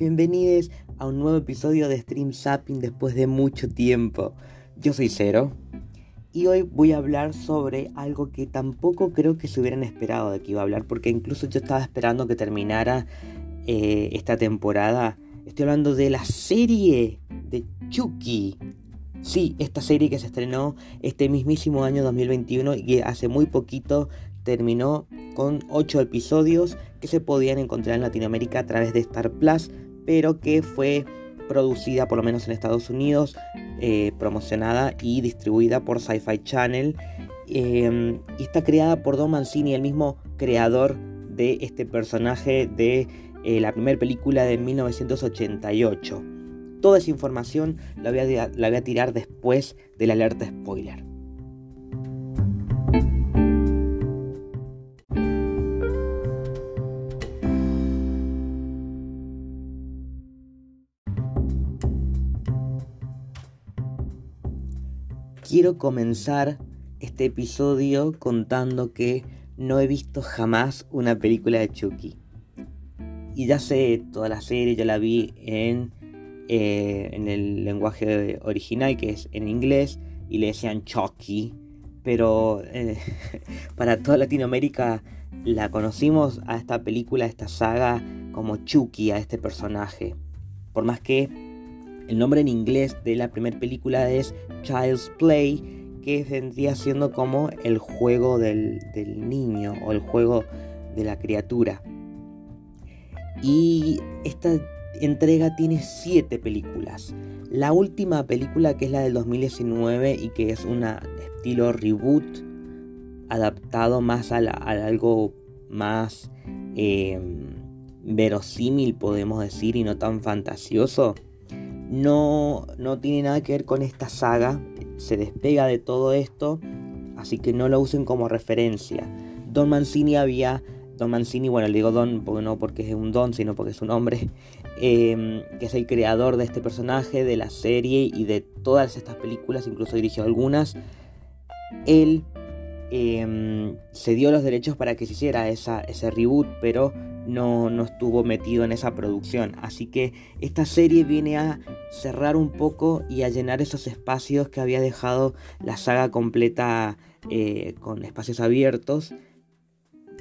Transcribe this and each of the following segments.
Bienvenidos a un nuevo episodio de Stream Zapping después de mucho tiempo. Yo soy Cero y hoy voy a hablar sobre algo que tampoco creo que se hubieran esperado de que iba a hablar, porque incluso yo estaba esperando que terminara eh, esta temporada. Estoy hablando de la serie de Chucky. Sí, esta serie que se estrenó este mismísimo año 2021 y hace muy poquito terminó con 8 episodios que se podían encontrar en Latinoamérica a través de Star Plus, pero que fue producida por lo menos en Estados Unidos, eh, promocionada y distribuida por Sci-Fi Channel. Em, y está creada por Don Mancini, el mismo creador de este personaje de eh, la primera película de 1988. Toda esa información la voy, a, tirar después de la alerta spoiler. Quiero comenzar este episodio contando que no he visto jamás una película de Chucky. Y ya sé, toda la serie yo la vi en, eh, en el lenguaje original, que es en inglés, y le decían Chucky. Pero eh, para toda Latinoamérica la conocimos a esta película, a esta saga, como Chucky, a este personaje. Por más que el nombre en inglés de la primera película es Child's Play, que vendría siendo como el juego del, niño o el juego de la criatura. Y esta entrega tiene siete películas. La última película que es la del 2019 y que es un estilo reboot adaptado más a, algo más em, verosímil podemos decir y no tan fantasioso no, no tiene nada que ver con esta saga, se despega de todo esto, así que no lo usen como referencia. Don Mancini había, Don Mancini, bueno, le digo Don porque no porque es un Don, sino porque es un hombre, em, que es el creador de este personaje, de la serie y de todas estas películas, incluso dirigió algunas. Él em, se dio los derechos para que se hiciera esa, ese reboot, pero no, no estuvo metido en esa producción. Así que esta serie viene a cerrar un poco y a llenar esos espacios que había dejado la saga completa eh, con espacios abiertos.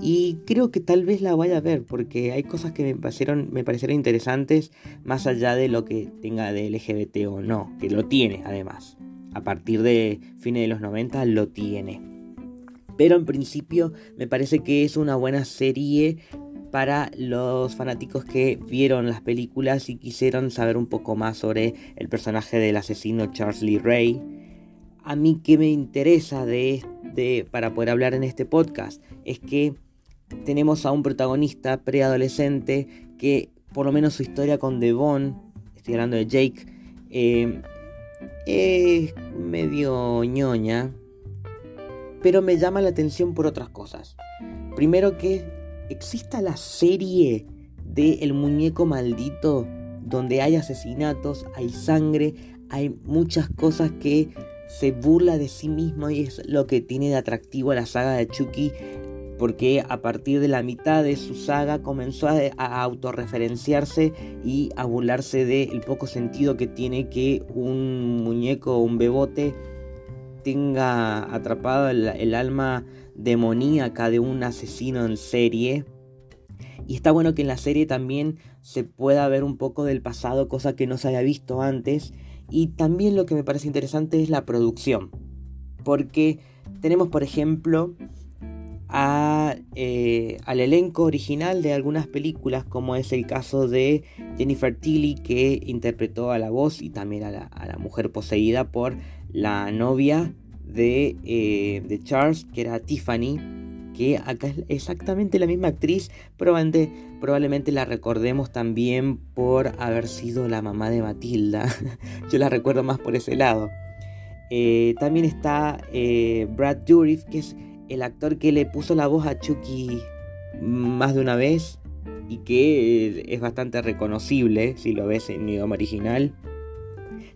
Y creo que tal vez la vaya a ver porque hay cosas que me parecieron, me parecieron interesantes más allá de lo que tenga de LGBT o no, que lo tiene además. A partir de fines de los 90 lo tiene. Pero en principio me parece que es una buena serie para los fanáticos que vieron las películas y quisieron saber un poco más sobre el personaje del asesino Charles Lee Ray. A mí que me interesa de, de, para poder hablar en este podcast es que tenemos a un protagonista preadolescente que por lo menos su historia con Devon, estoy hablando de Jake, eh, es medio ñoña, pero me llama la atención por otras cosas. Primero que exista la serie de El muñeco maldito, donde hay asesinatos, hay sangre, hay muchas cosas que se burla de sí mismo y es lo que tiene de atractivo a la saga de Chucky porque a partir de la mitad de su saga comenzó a, autorreferenciarse y a burlarse del poco sentido que tiene que un muñeco o un bebote tenga atrapado el alma demoníaca de un asesino en serie. Y está bueno que en la serie también se pueda ver un poco del pasado, cosa que no se haya visto antes. Y también lo que me parece interesante es la producción. Porque tenemos, por ejemplo, eh, al elenco original de algunas películas, como es el caso de Jennifer Tilly, que interpretó a la voz y también a la mujer poseída por la novia eh, de, Charles, que era Tiffany, que acá es exactamente la misma actriz, probablemente, probablemente la recordemos también por haber sido la mamá de Matilda. Yo la recuerdo más por ese lado. Eh, también está eh, Brad Dourif, que es el actor que le puso la voz a Chucky más de una vez y que es bastante reconocible si lo ves en idioma original.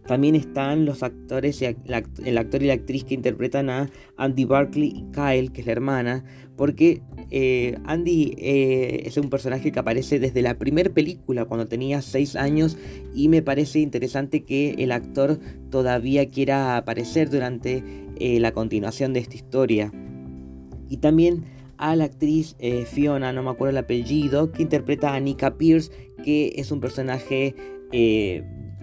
También están los actores, el actor y la actriz que interpretan a Andy Barkley y Kyle, que es la hermana, porque eh, Andy eh, es un personaje que aparece desde la primera película, cuando tenía 6 años, y me parece interesante que el actor todavía quiera aparecer durante eh, la continuación de esta historia. Y también a la actriz Fiona, no me acuerdo el apellido, que interpreta a Nika Pierce, que es un personaje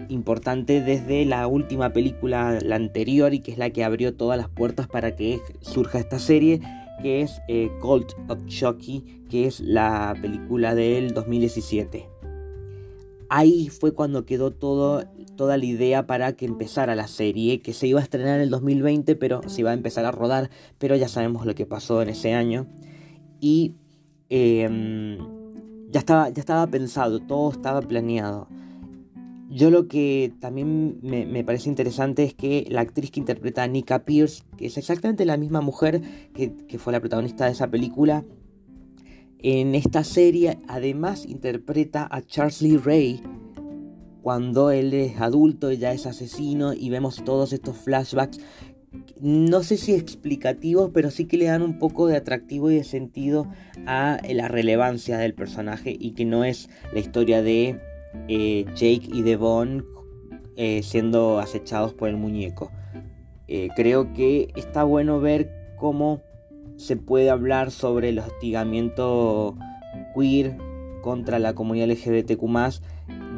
importante desde la última película, la anterior, y que es la que abrió todas las puertas para que surja esta serie, que es eh, Cult of Chucky, que es la película del 2017. Ahí fue cuando quedó toda la idea para que empezara la serie, que se iba a estrenar en el 2020, pero se iba a empezar a rodar, pero ya sabemos lo que pasó en ese año. Y em, ya estaba pensado, todo estaba planeado. Yo lo que también me, parece interesante es que la actriz que interpreta a Nika Pierce, que es exactamente la misma mujer que, fue la protagonista de esa película, en esta serie además interpreta a Charles Lee Ray cuando él es adulto y ya es asesino y vemos todos estos flashbacks. No sé si explicativos, pero sí que le dan un poco de atractivo y de sentido a la relevancia del personaje y que no es la historia de eh, Jake y Devon eh, siendo acechados por el muñeco. Eh, creo que está bueno ver cómo se puede hablar sobre el hostigamiento queer contra la comunidad LGBTQ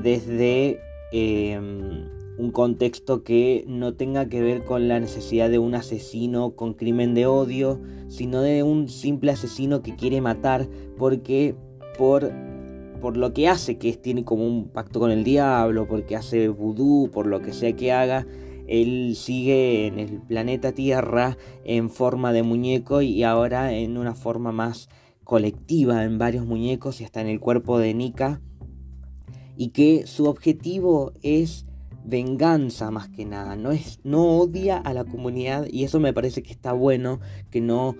desde em, un contexto que no tenga que ver con la necesidad de un asesino con crimen de odio, sino de un simple asesino que quiere matar porque por por lo que hace, que tiene como un pacto con el diablo, porque hace vudú, por lo que sea que haga, él sigue en el planeta Tierra en forma de muñeco y ahora en una forma más colectiva, en varios muñecos y hasta en el cuerpo de Nika. Y que su objetivo es venganza más que nada, no es no odia a la comunidad y eso me parece que está bueno, que no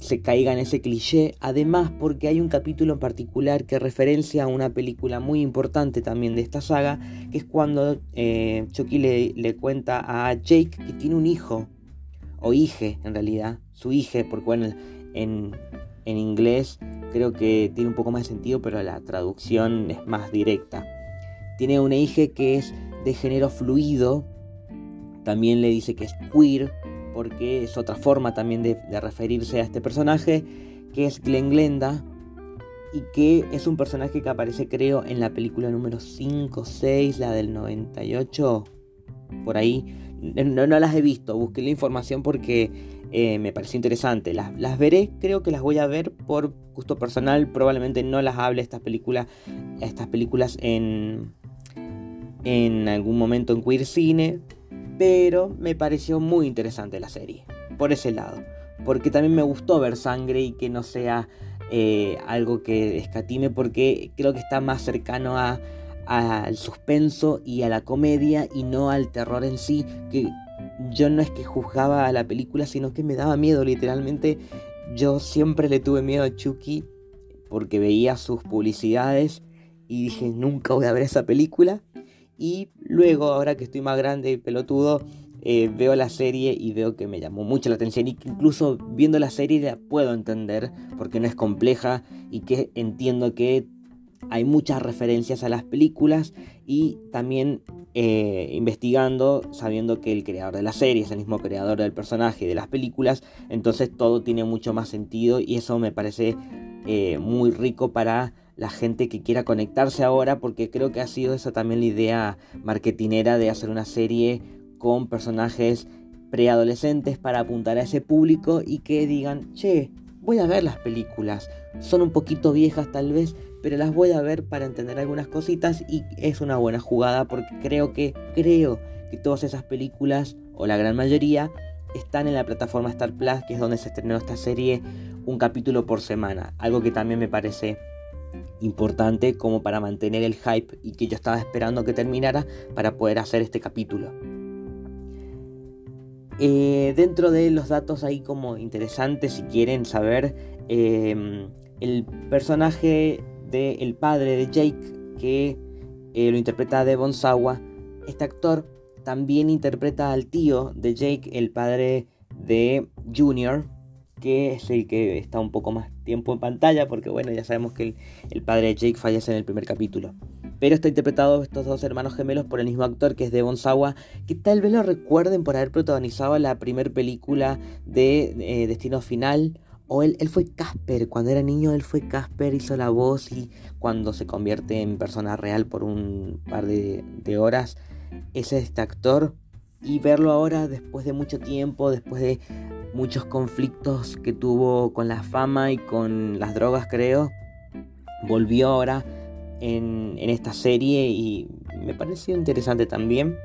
se caiga en ese cliché, además porque hay un capítulo en particular que referencia a una película muy importante también de esta saga, que es cuando eh, Chucky le, cuenta a Jake que tiene un hijo, o hije en realidad, su hija, porque bueno, en, en inglés creo que tiene un poco más de sentido, pero la traducción es más directa. Tiene una hija que es de género fluido, también le dice que es queer, porque es otra forma también de, referirse a este personaje, que es Glenn Glenda, y que es un personaje que aparece creo en la película número 5, 6, la del 98, por ahí. No, las he visto, busqué la información porque eh, me pareció interesante. Las, las, veré, creo que las voy a ver por gusto personal. Probablemente no las hable estas películas, estas películas en, en algún momento en Queer Cine, pero me pareció muy interesante la serie, por ese lado. Porque también me gustó ver sangre y que no sea eh, algo que escatime, porque creo que está más cercano al suspenso y a la comedia y no al terror en sí, que yo no es que juzgaba a la película, sino que me daba miedo, literalmente. Yo siempre le tuve miedo a Chucky porque veía sus publicidades y dije, nunca voy a ver esa película. Y luego, ahora que estoy más grande y pelotudo, eh, veo la serie y veo que me llamó mucho la atención y que incluso viendo la serie la puedo entender porque no es compleja y que entiendo que hay muchas referencias a las películas y también eh, investigando, sabiendo que el creador de la serie es el mismo creador del personaje y de las películas, entonces todo tiene mucho más sentido y eso me parece eh, muy rico para la gente que quiera conectarse ahora, porque creo que ha sido esa también la idea marketinera de hacer una serie con personajes preadolescentes para apuntar a ese público y que digan, che, voy a ver las películas. Son un poquito viejas tal vez, pero las voy a ver para entender algunas cositas y es una buena jugada porque creo que, creo que todas esas películas, o la gran mayoría, están en la plataforma Star Plus, que es donde se estrenó esta serie, un capítulo por semana. Algo que también me parece importante como para mantener el hype y que yo estaba esperando que terminara para poder hacer este capítulo. Eh, dentro de los datos ahí como interesantes si quieren saber em, el personaje del el padre de Jake que eh, lo interpreta Devon Sawa este actor también interpreta al tío de Jake, el padre de Junior, que es el que está un poco más tiempo en pantalla, porque bueno, ya sabemos que el, padre de Jake fallece en el primer capítulo. Pero está interpretado estos dos hermanos gemelos por el mismo actor que es Devon Sawa, que tal vez lo recuerden por haber protagonizado la primera película de eh, Destino Final. O él, él fue Casper, cuando era niño él fue Casper, hizo la voz y cuando se convierte en persona real por un par de, de horas, es este actor. Y verlo ahora después de mucho tiempo, después de muchos conflictos que tuvo con la fama y con las drogas, creo. Volvió ahora en, esta serie y me pareció interesante también.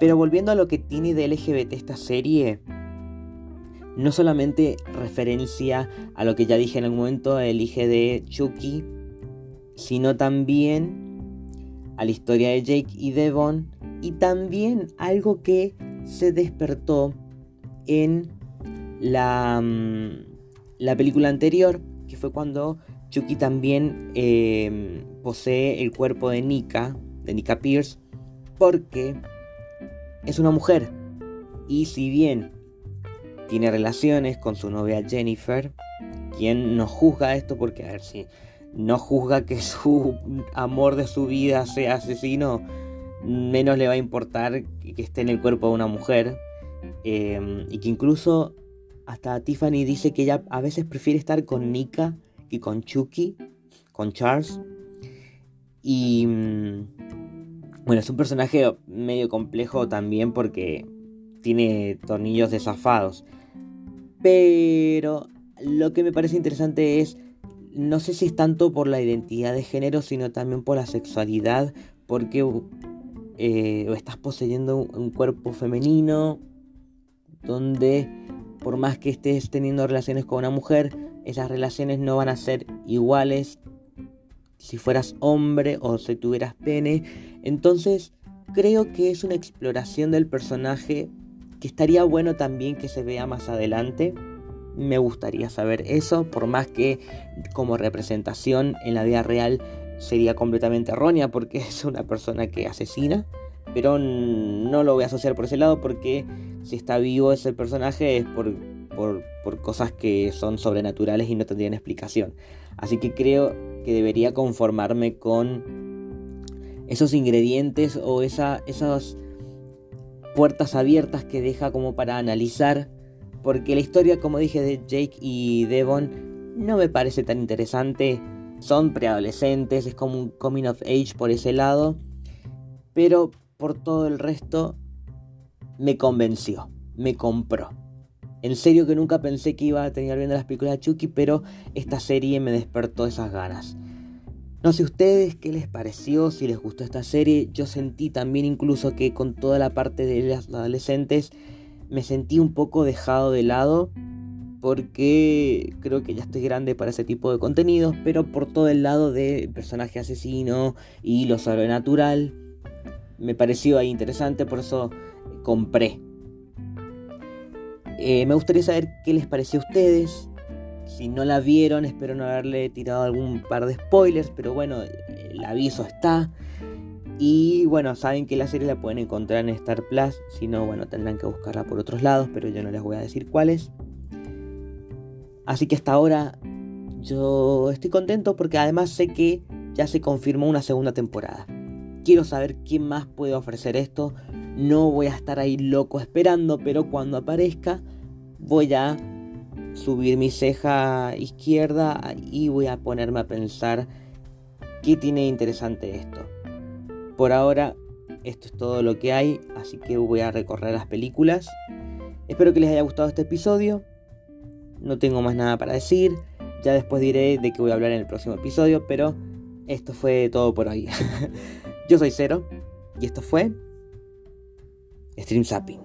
Pero volviendo a lo que tiene de LGBT esta serie, no solamente referencia a lo que ya dije en el momento, el hijo de Chucky, sino también a la historia de Jake y Devon y también algo que se despertó en la, mm, la película anterior, que fue cuando Chucky también em, posee el cuerpo de Nika, de Nika Pierce, porque es una mujer. Y si bien tiene relaciones con su novia Jennifer, quien no juzga esto porque, a ver si no juzga que su amor de su vida sea asesino, menos le va a importar que esté en el cuerpo de una mujer. Em, y que incluso hasta Tiffany dice que ella a veces prefiere estar con Nika que con Chucky, con Charles. Y mm, bueno, es un personaje medio complejo también porque tiene tornillos desafados. Pero lo que me parece interesante es, no sé si es tanto por la identidad de género, sino también por la sexualidad, porque eh, estás poseyendo un cuerpo femenino donde por más que estés teniendo relaciones con una mujer, esas relaciones no van a ser iguales si fueras hombre o si tuvieras pene. Entonces, creo que es una exploración del personaje que estaría bueno también que se vea más adelante. Me gustaría saber eso, por más que como representación en la vida real sería completamente errónea porque es una persona que asesina. Pero no lo voy a asociar por ese lado porque si está vivo ese personaje es por, por, cosas que son sobrenaturales y no tendrían explicación. Así que creo que debería conformarme con esos ingredientes o esa, esas puertas abiertas que deja como para analizar. Porque la historia, como dije, de Jake y Devon no me parece tan interesante. Son preadolescentes, es como un coming of age por ese lado. Pero por todo el resto me convenció, me compró. En serio que nunca pensé que iba a tener viendo las películas de Chucky, pero esta serie me despertó esas ganas. No sé ustedes qué les pareció, si les gustó esta serie. Yo sentí también incluso que con toda la parte de las adolescentes me sentí un poco dejado de lado porque creo que ya estoy grande para ese tipo de contenidos, pero por todo el lado de personaje asesino y lo sobrenatural me pareció ahí interesante, por eso compré. Eh, me gustaría saber qué les pareció a ustedes. Si no la vieron, espero no haberle tirado algún par de spoilers, pero bueno, el aviso está. Y bueno, saben que la serie la pueden encontrar en Star Plus. Si no, bueno, tendrán que buscarla por otros lados, pero yo no les voy a decir cuáles. Así que hasta ahora yo estoy contento porque además sé que ya se confirmó una segunda temporada. Quiero saber qué más puede ofrecer esto. No voy a estar ahí loco esperando, pero cuando aparezca voy a subir mi ceja izquierda y voy a ponerme a pensar qué tiene interesante esto. Por ahora, esto es todo lo que hay, así que voy a recorrer las películas. Espero que les haya gustado este episodio. No tengo más nada para decir. Ya después diré de qué voy a hablar en el próximo episodio, pero esto fue todo por hoy. Yo soy Cero y esto fue Stream Zapping.